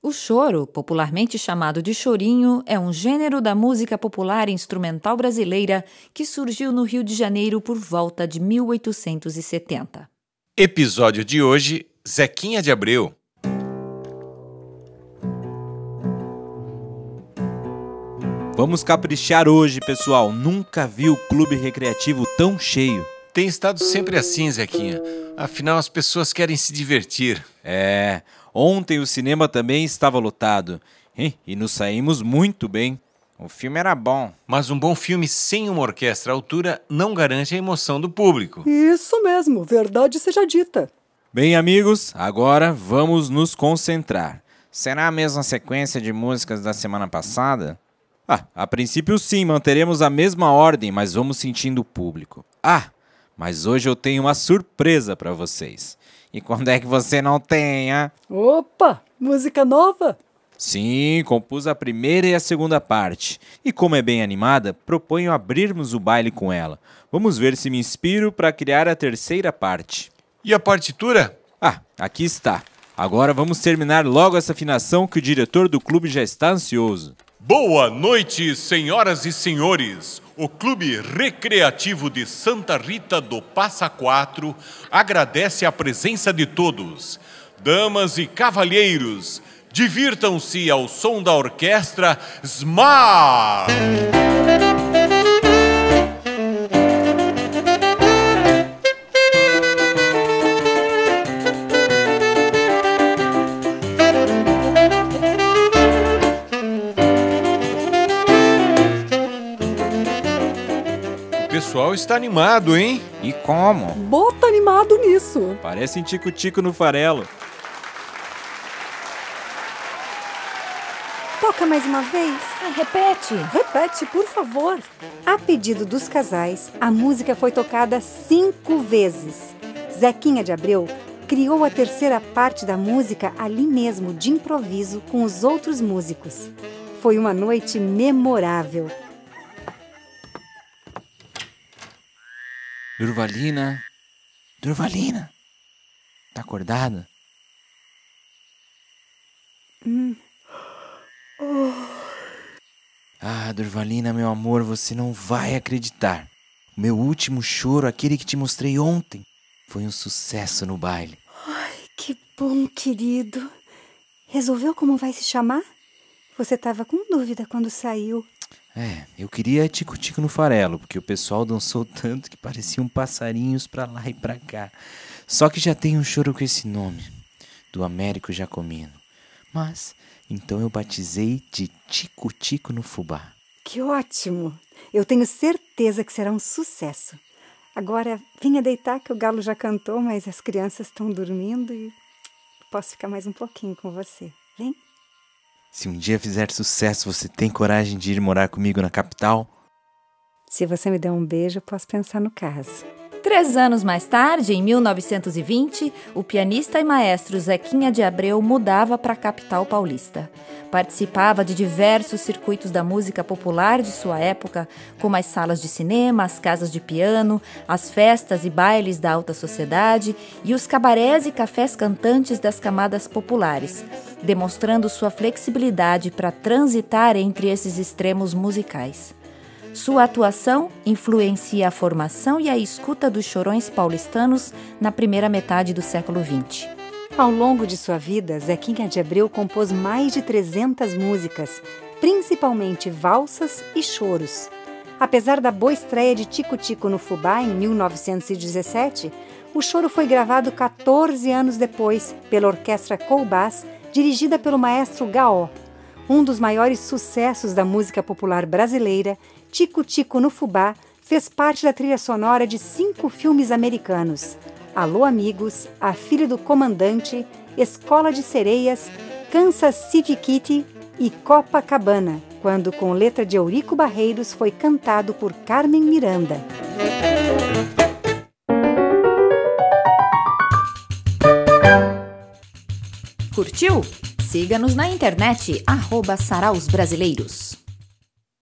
O choro, popularmente chamado de chorinho, é um gênero da música popular instrumental brasileira que surgiu no Rio de Janeiro por volta de 1870. Episódio de hoje: Zequinha de Abreu. Vamos caprichar hoje, pessoal. Nunca vi o clube recreativo tão cheio. Tem estado sempre assim, Zequinha. Afinal, as pessoas querem se divertir. É, ontem o cinema também estava lotado. E nos saímos muito bem. O filme era bom. Mas um bom filme sem uma orquestra à altura não garante a emoção do público. Isso mesmo, verdade seja dita. Bem, amigos, agora vamos nos concentrar. Será a mesma sequência de músicas da semana passada? Ah, a princípio sim, manteremos a mesma ordem, mas vamos sentindo o público. Ah, mas hoje eu tenho uma surpresa para vocês. E quando é que você não tenha? Opa, música nova? Sim, compus a primeira e a segunda parte. E como é bem animada, proponho abrirmos o baile com ela. Vamos ver se me inspiro para criar a terceira parte. E a partitura? Ah, aqui está. Agora vamos terminar logo essa afinação que o diretor do clube já está ansioso. Boa noite, senhoras e senhores. O Clube Recreativo de Santa Rita do Passa Quatro agradece a presença de todos. Damas e cavalheiros, divirtam-se ao som da orquestra Smart! Pessoal está animado, hein? E como? Bota animado nisso. Parece um tico-tico no farelo. Toca mais uma vez. Ah, repete. Repete, por favor. A pedido dos casais, a música foi tocada cinco vezes. Zequinha de Abreu criou a terceira parte da música ali mesmo, de improviso, com os outros músicos. Foi uma noite memorável. Durvalina. Durvalina. Tá acordada? Hum. Oh. Ah, Durvalina, meu amor, você não vai acreditar. O meu último choro, aquele que te mostrei ontem, foi um sucesso no baile. Ai, que bom, querido. Resolveu como vai se chamar? Você estava com dúvida quando saiu. É, eu queria tico-tico no farelo, porque o pessoal dançou tanto que pareciam passarinhos pra lá e pra cá. Só que já tem um choro com esse nome, do Américo Jacomino. Mas, então eu batizei de Tico-Tico no Fubá. Que ótimo! Eu tenho certeza que será um sucesso. Agora, venha deitar que o galo já cantou, mas as crianças estão dormindo e posso ficar mais um pouquinho com você. Vem? Se um dia fizer sucesso, você tem coragem de ir morar comigo na capital? Se você me der um beijo, posso pensar no caso. Três anos mais tarde, em 1920, o pianista e maestro Zequinha de Abreu mudava para a capital paulista. Participava de diversos circuitos da música popular de sua época, como as salas de cinema, as casas de piano, as festas e bailes da alta sociedade e os cabarés e cafés cantantes das camadas populares, demonstrando sua flexibilidade para transitar entre esses extremos musicais. Sua atuação influencia a formação e a escuta dos chorões paulistanos na primeira metade do século XX. Ao longo de sua vida, Zequinha de Abreu compôs mais de 300 músicas, principalmente valsas e choros. Apesar da boa estreia de Tico Tico no Fubá em 1917, o choro foi gravado 14 anos depois pela Orquestra Colbás, dirigida pelo maestro Gaó. Um dos maiores sucessos da música popular brasileira Tico Tico no Fubá fez parte da trilha sonora de cinco filmes americanos: Alô Amigos, A Filha do Comandante, Escola de Sereias, Kansas City Kitty e Copacabana, quando com letra de Eurico Barreiros foi cantado por Carmen Miranda. Curtiu? Siga-nos na internet, arroba.